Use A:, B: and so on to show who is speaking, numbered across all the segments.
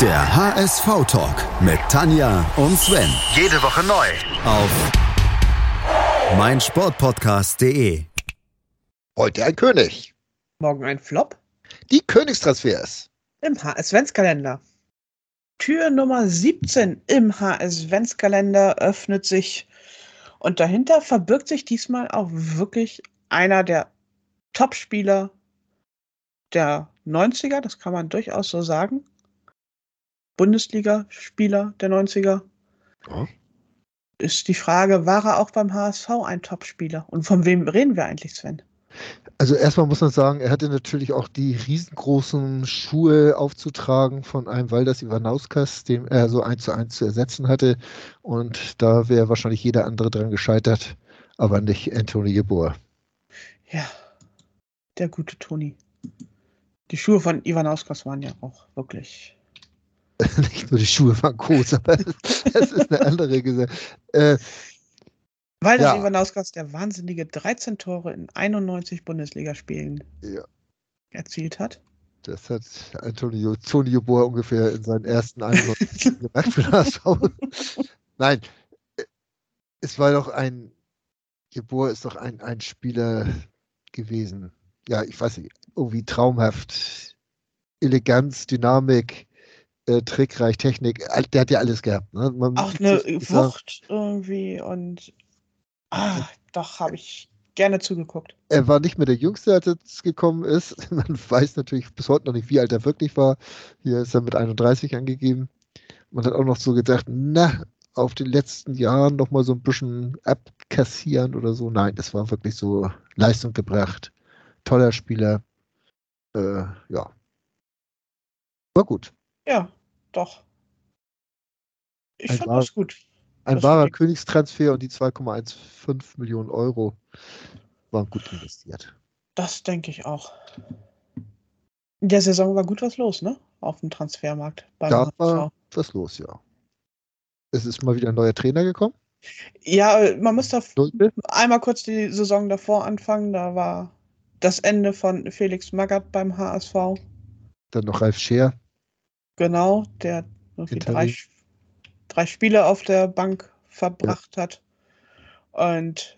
A: Der HSV-Talk mit Tanja und Sven.
B: Jede Woche neu.
A: Auf meinsportpodcast.de.
C: Heute ein König.
D: Morgen ein Flop
C: Die Königstransfers.
D: im HS-Ventskalender. Tür Nummer 17 im HS-Ventskalender öffnet sich und dahinter verbirgt sich diesmal auch wirklich einer der Top-Spieler der 90er, das kann man durchaus so sagen. Bundesliga-Spieler der 90er.
C: Ja.
D: Ist die Frage, war er auch beim HSV ein Top-Spieler? Und von wem reden wir eigentlich, Sven?
C: Also erstmal muss man sagen, er hatte natürlich auch die riesengroßen Schuhe aufzutragen von einem Waldas Ivanauskas, dem er so eins zu eins zu ersetzen hatte. Und da wäre wahrscheinlich jeder andere dran gescheitert, aber nicht Anthony Jeboer.
D: Ja, der gute Toni. Die Schuhe von Ivanauskas waren ja auch wirklich.
C: nicht nur die Schuhe waren groß, aber das ist eine andere Gesellschaft. Äh,
D: Weil das
C: Ja.
D: Ivanauskas der wahnsinnige 13 Tore in 91 Bundesligaspielen
C: Ja.
D: erzielt hat.
C: das hat Antonio Tony Jeboer ungefähr in seinen ersten 91 gemacht für den HSV. Nein, äh, es war doch ein, Jeboer ist doch ein, ein Spieler gewesen. Ja, ich weiß nicht, irgendwie traumhaft. Eleganz, Dynamik, äh, trickreich, Technik. All- Der hat ja alles gehabt. Ne? Man
D: Auch eine
C: sagen,
D: Wucht irgendwie und. Ah, doch, habe ich gerne zugeguckt.
C: Er war nicht mehr der Jüngste, als er jetzt gekommen ist. Man weiß natürlich bis heute noch nicht, wie alt er wirklich war. Hier ist er mit 31 angegeben. Man hat auch noch so gedacht, na, auf den letzten Jahren noch mal so ein bisschen abkassieren oder so. Nein, das war wirklich so Leistung gebracht. Toller Spieler. Äh, ja. War gut.
D: Ja, doch. Ich
C: Ein
D: fand
C: wahr-
D: das gut.
C: Ein
D: Das
C: wahrer. Königstransfer und die 2,15 Millionen Euro waren gut investiert.
D: Das denke ich auch. In der Saison war gut was los, ne? Auf dem Transfermarkt. Beim
C: Da
D: HSV.
C: war was los, ja. Es ist mal wieder ein neuer Trainer gekommen.
D: Ja, äh, man muss da einmal kurz die Saison davor anfangen. Da war das Ende von Felix Magath beim HSV.
C: Dann noch Ralf Scheer.
D: Genau, der irgendwie drei, drei Spiele auf der Bank verbracht hat. Und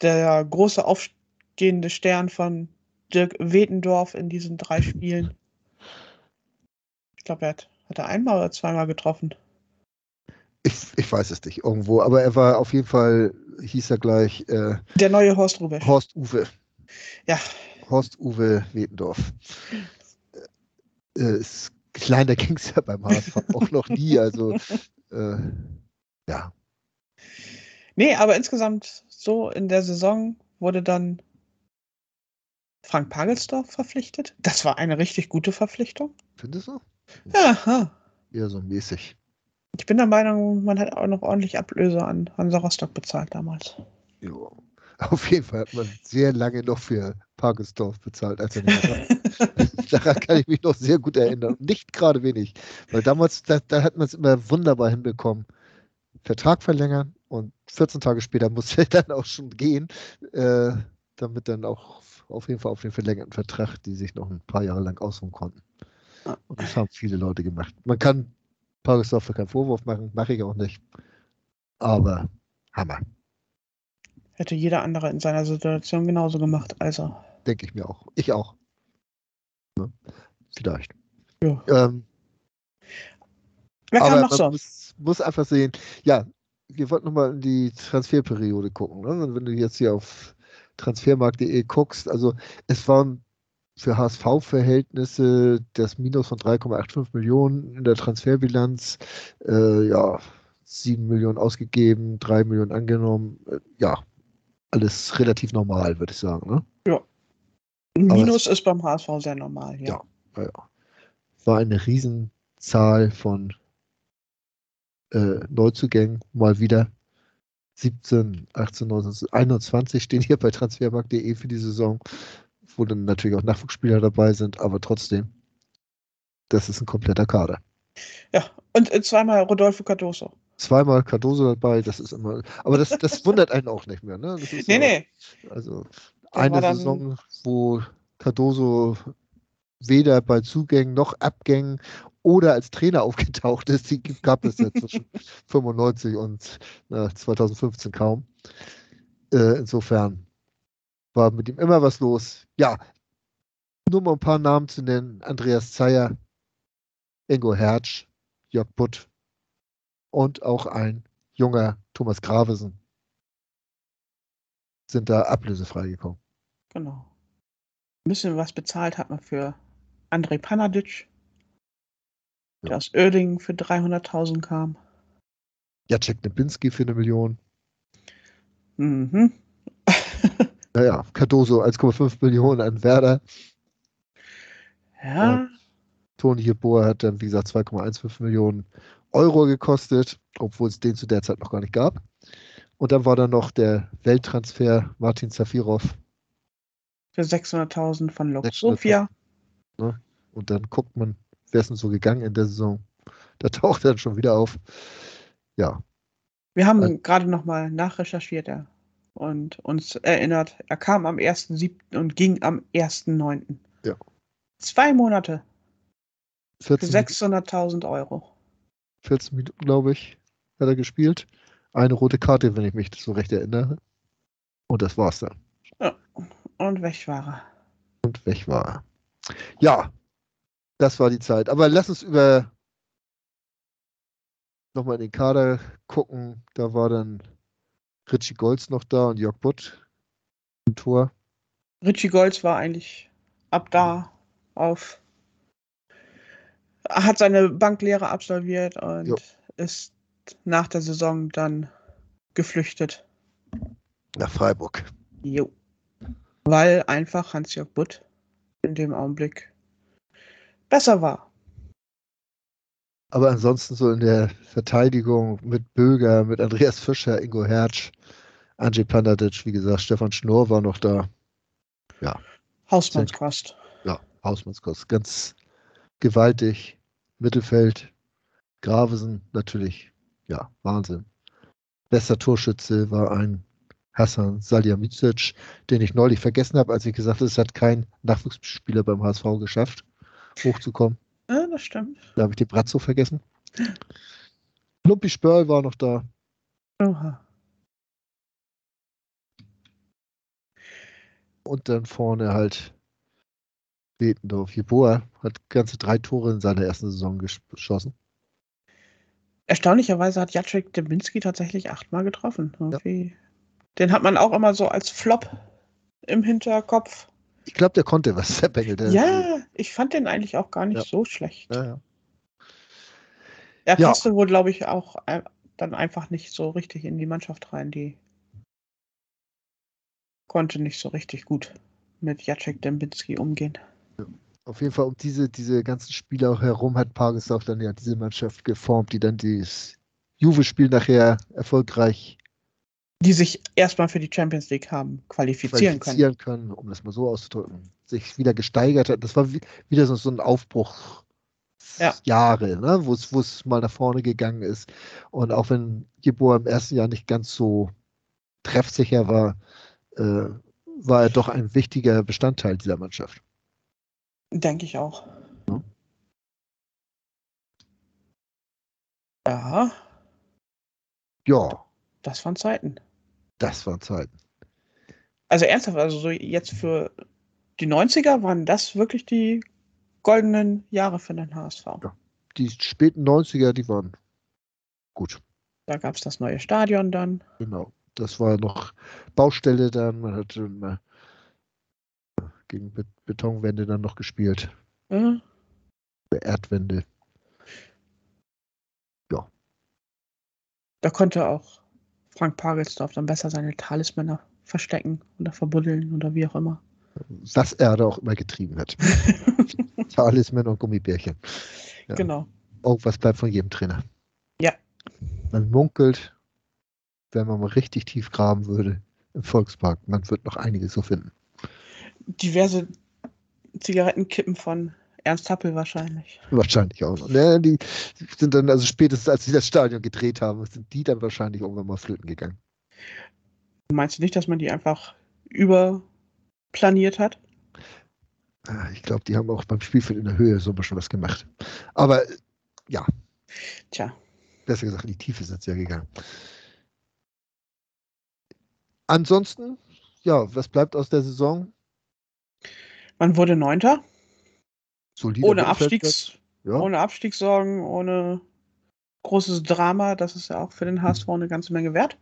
D: der große aufstehende Stern von Dirk Wetendorf in diesen drei Spielen. Ich glaube, er hat, hat er einmal oder zweimal getroffen.
C: Ich, ich weiß es nicht, irgendwo, aber er war auf jeden Fall, hieß er gleich, äh,
D: Der neue Horst Rubesch.
C: Horst Uwe.
D: Ja.
C: Horst Uwe Wetendorf. Äh, kleiner ging es ja beim HSV auch noch nie, also äh, ja.
D: Nee, aber insgesamt so in der Saison wurde dann Frank Pagelsdorf verpflichtet. Das war eine richtig gute Verpflichtung.
C: Findest du? Ja, so mäßig.
D: Ich bin der Meinung, man hat auch noch ordentlich Ablöse an Hansa Rostock bezahlt damals.
C: Jo. Auf jeden Fall hat man sehr lange noch für Pagelsdorf bezahlt, als er nicht war. Daran kann ich mich noch sehr gut erinnern. Nicht gerade wenig. Weil damals, da, da hat man es immer wunderbar hinbekommen. Vertrag verlängern und 14 Tage später musste er dann auch schon gehen, äh, damit dann auch auf jeden Fall auf den verlängerten Vertrag, die sich noch ein paar Jahre lang ausruhen konnten.
D: Ja.
C: Und das haben viele Leute gemacht. Man kann Pagelsdorf keinen Vorwurf machen, mache ich auch nicht. Aber Hammer,
D: Hätte jeder andere in seiner Situation genauso gemacht. Also,
C: denke ich mir auch. Ich auch. Ne? Vielleicht.
D: ja.
C: Ähm,
D: Wer
C: aber
D: noch
C: man
D: so?
C: muss, muss einfach sehen, ja, wir wollten nochmal in die Transferperiode gucken. Ne? Wenn du jetzt hier auf transfermarkt.de guckst, also es waren für HSV-Verhältnisse das Minus von 3,85 Millionen in der Transferbilanz, äh, ja, 7 Millionen ausgegeben, 3 Millionen angenommen, äh, ja, alles relativ normal, würde ich sagen. Ne?
D: Minus ist beim HSV sehr normal, ja.
C: Ja. Ja. War eine Riesenzahl von äh, Neuzugängen, mal wieder. 17, 18, 19, 21 stehen hier bei transfermarkt.de für die Saison, wo dann natürlich auch Nachwuchsspieler dabei sind, aber trotzdem, das ist ein kompletter Kader.
D: Ja, und äh, zweimal Rodolfo Cardoso.
C: Zweimal Cardoso dabei, das ist immer, aber das, das wundert einen auch nicht mehr, ne? Das ist
D: Nee,
C: ja-
D: nee.
C: Also eine Saison, wo Cardoso weder bei Zugängen noch Abgängen oder als Trainer aufgetaucht ist, die gab es ja zwischen 95 und äh, 2015 kaum. Äh, insofern war mit ihm immer was los. Ja, nur mal ein paar Namen zu nennen. Andreas Zeyer, Ingo Hertz, Jörg Butt und auch ein junger Thomas Gravesen sind da ablösefrei gekommen.
D: Genau. Ein bisschen was bezahlt hat man für Andrei Panadic, der aus Oerdingen für 300.000 kam.
C: Jacek Nebinski für eine Million.
D: Mhm.
C: Naja, Cardoso 1,5 Millionen an Werder.
D: Ja,
C: Toni Jeboa hat dann, wie gesagt, 2,15 Millionen Euro gekostet, obwohl es den zu der Zeit noch gar nicht gab. Und dann war da noch der Welttransfer Martin Zafirov.
D: für 600.000 von Lok
C: 600.000.
D: Sofia.
C: Und dann guckt man, wer ist denn so gegangen in der Saison. Da taucht er dann schon wieder auf. Ja,
D: Wir haben
C: Äh.
D: gerade nochmal nachrecherchiert ja, und uns erinnert, er kam am 1.7. und ging am 1.9.
C: Ja.
D: Zwei Monate für
C: 14,
D: 600.000 Euro.
C: 14 Minuten, glaube ich, hat er gespielt. Eine rote Karte, wenn ich mich so recht erinnere. Und das war's dann.
D: Und weg war er.
C: Und weg war er. Ja, das war die Zeit. Aber lass uns über nochmal in den Kader gucken. Da war dann Richie Golds noch da und Jörg Butt im Tor.
D: Richie Golds war eigentlich ab da auf. Hat seine Banklehre absolviert und
C: Jo.
D: ist nach der Saison dann geflüchtet.
C: Nach Freiburg.
D: Jo. Weil einfach Hans-Jörg Butt in dem Augenblick besser war.
C: Aber ansonsten so in der Verteidigung mit Böger, mit Andreas Fischer, Ingo Hertz, Andrzej Pandadic, wie gesagt, Stefan Schnorr war noch da.
D: Hausmannskost.
C: Ja, Hausmannskost. Ganz gewaltig. Mittelfeld. Gravesen natürlich. Ja, Wahnsinn. Bester Torschütze war ein Hassan Salihamidzic, den ich neulich vergessen habe, als ich gesagt habe, es hat kein Nachwuchsspieler beim HSV geschafft, hochzukommen.
D: Ja, das stimmt.
C: Da habe ich den Bratzo vergessen. Lumpi Spörl war noch da.
D: Oha.
C: Und dann vorne halt Betendorf. Jeboa hat ganze drei Tore in seiner ersten Saison gesch- geschossen.
D: Erstaunlicherweise hat Jacek Debinski tatsächlich achtmal getroffen. Irgendwie. Den hat man auch immer so als Flop im Hinterkopf.
C: Ich glaube, der konnte was, der Bengel.
D: Ja, ich fand den eigentlich auch gar nicht
C: Ja.
D: so schlecht.
C: ja, ja.
D: Er
C: Ja.
D: passte wohl, glaube ich, auch äh, dann einfach nicht so richtig in die Mannschaft rein. Die konnte nicht so richtig gut mit Jacek Dembinski umgehen.
C: Auf jeden Fall um diese, diese ganzen Spieler auch herum hat Pagesdorf dann ja diese Mannschaft geformt, die dann dieses Juve-Spiel nachher erfolgreich
D: Die sich erstmal für die Champions League haben qualifizieren können.
C: qualifizieren können, um das mal so auszudrücken, sich wieder gesteigert hat. Das war wie, wieder so, so ein Aufbruch
D: Ja.
C: Jahre, ne? wo es wo es mal nach vorne gegangen ist. Und auch wenn Jeboa im ersten Jahr nicht ganz so treffsicher war, äh, war er doch ein wichtiger Bestandteil dieser Mannschaft.
D: Denke ich auch.
C: Ja.
D: Ja,
C: Ja,
D: das waren Zeiten.
C: das waren Zeiten.
D: Also ernsthaft, also so jetzt für die 90er waren das wirklich die goldenen Jahre für den HSV.
C: Ja. Die späten 90er, die waren gut.
D: Da gab es das neue Stadion dann.
C: Genau. Das war noch Baustelle dann. Man hatte immer gegen Bet Betonwände dann noch gespielt.
D: Äh,
C: Erdwände.
D: Da konnte auch Frank Pagelsdorf dann besser seine Talismänner verstecken oder verbuddeln oder wie auch immer.
C: Was er da auch immer getrieben hat. Talisman und Gummibärchen. Ja.
D: Genau.
C: Irgendwas bleibt von jedem Trainer.
D: Ja.
C: Man munkelt, wenn man mal richtig tief graben würde im Volkspark, man wird noch einiges so finden.
D: Diverse Zigarettenkippen von Ernst Happel wahrscheinlich.
C: Wahrscheinlich auch noch. Ne, die sind dann, also spätestens als sie das Stadion gedreht haben, sind die dann wahrscheinlich irgendwann mal flöten gegangen.
D: Meinst du nicht, dass man die einfach überplaniert hat?
C: Ah, Ich glaube, die haben auch beim Spielfeld in der Höhe so ein bisschen was gemacht. Aber ja,
D: Tja,
C: besser gesagt, in die Tiefe sind sie ja gegangen. Ansonsten, ja, was bleibt aus der Saison?
D: Man wurde Neunter,
C: Solider
D: ohne. Abstiegs,
C: Ja,
D: ohne Abstiegssorgen, ohne großes Drama. Das ist ja auch für den HSV eine ganze Menge wert.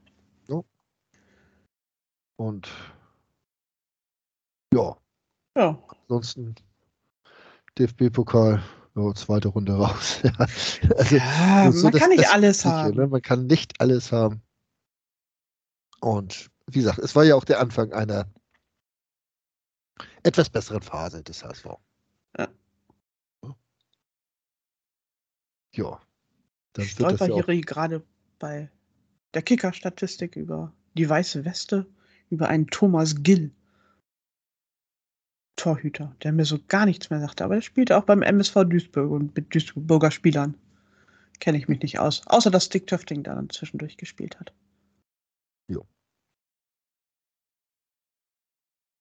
C: und ja,
D: Ja,
C: ansonsten DFB-Pokal, ja, zweite Runde raus. Ja, also,
D: ja
C: so
D: man
C: das
D: kann nicht alles
C: Ne?
D: haben.
C: Man kann nicht alles haben. Und wie gesagt, es war ja auch der Anfang einer etwas besseren Phase des HSV.
D: Ja.
C: Ja. Dann
D: Ich stolper
C: ja auch,
D: hier gerade bei der Kicker-Statistik über die weiße Weste, über einen Thomas Gill. Torhüter, der mir so gar nichts mehr sagte. Aber der spielte auch beim MSV Duisburg und mit Duisburger Spielern. Kenne ich mich nicht aus. Außer dass Dick Töfting da dann zwischendurch gespielt hat.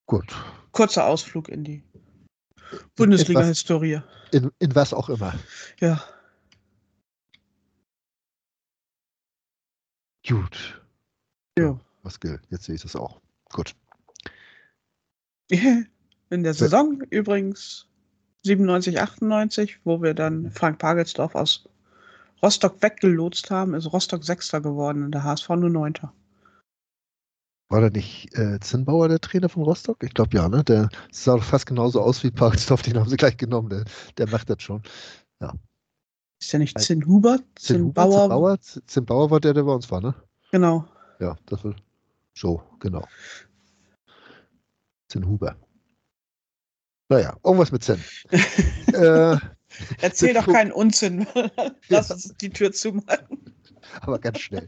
C: Gut.
D: Kurzer Ausflug in die Bundesliga-Historie.
C: In, in was auch immer.
D: Ja.
C: Gut.
D: Ja.
C: Was gilt. Jetzt sehe ich das auch. Gut.
D: In der Saison übrigens 97, 98, wo wir dann Frank Pagelsdorf aus Rostock weggelotst haben, ist Rostock Sechster geworden und der HSV nur Neunter.
C: War da nicht äh, Zinnbauer der Trainer von Rostock? Ich glaube ja, ne? Der sah doch fast genauso aus wie Parksdorf, den haben sie gleich genommen. Der, der macht das schon.
D: Ist ja nicht
C: Ein-
D: Zinn Huber,
C: Zinn
D: Zinn
C: Huber,
D: Bauer.
C: Zinnbauer, Z- Zinnbauer war der, der bei uns war, ne?
D: Genau.
C: Ja, das war Joe, genau. Zinn Huber. Naja, irgendwas mit Zinn. äh,
D: Erzähl doch keinen Unsinn. Lass uns die Tür zumachen.
C: aber ganz schnell.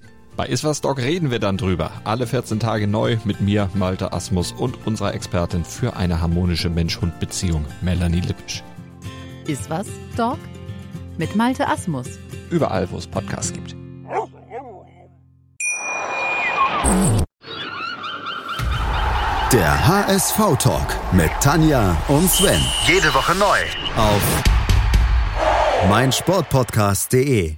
E: Bei Iswas Dog reden wir dann drüber. Alle 14 Tage neu mit mir, Malte Asmus und unserer Expertin für eine harmonische Mensch-Hund-Beziehung, Melanie Lippisch.
F: Ist was, Dog? Mit Malte Asmus.
E: Überall, wo es Podcasts gibt.
A: Der HSV-Talk mit Tanja und Sven.
G: Jede Woche neu.
A: Auf meinsportpodcast.de.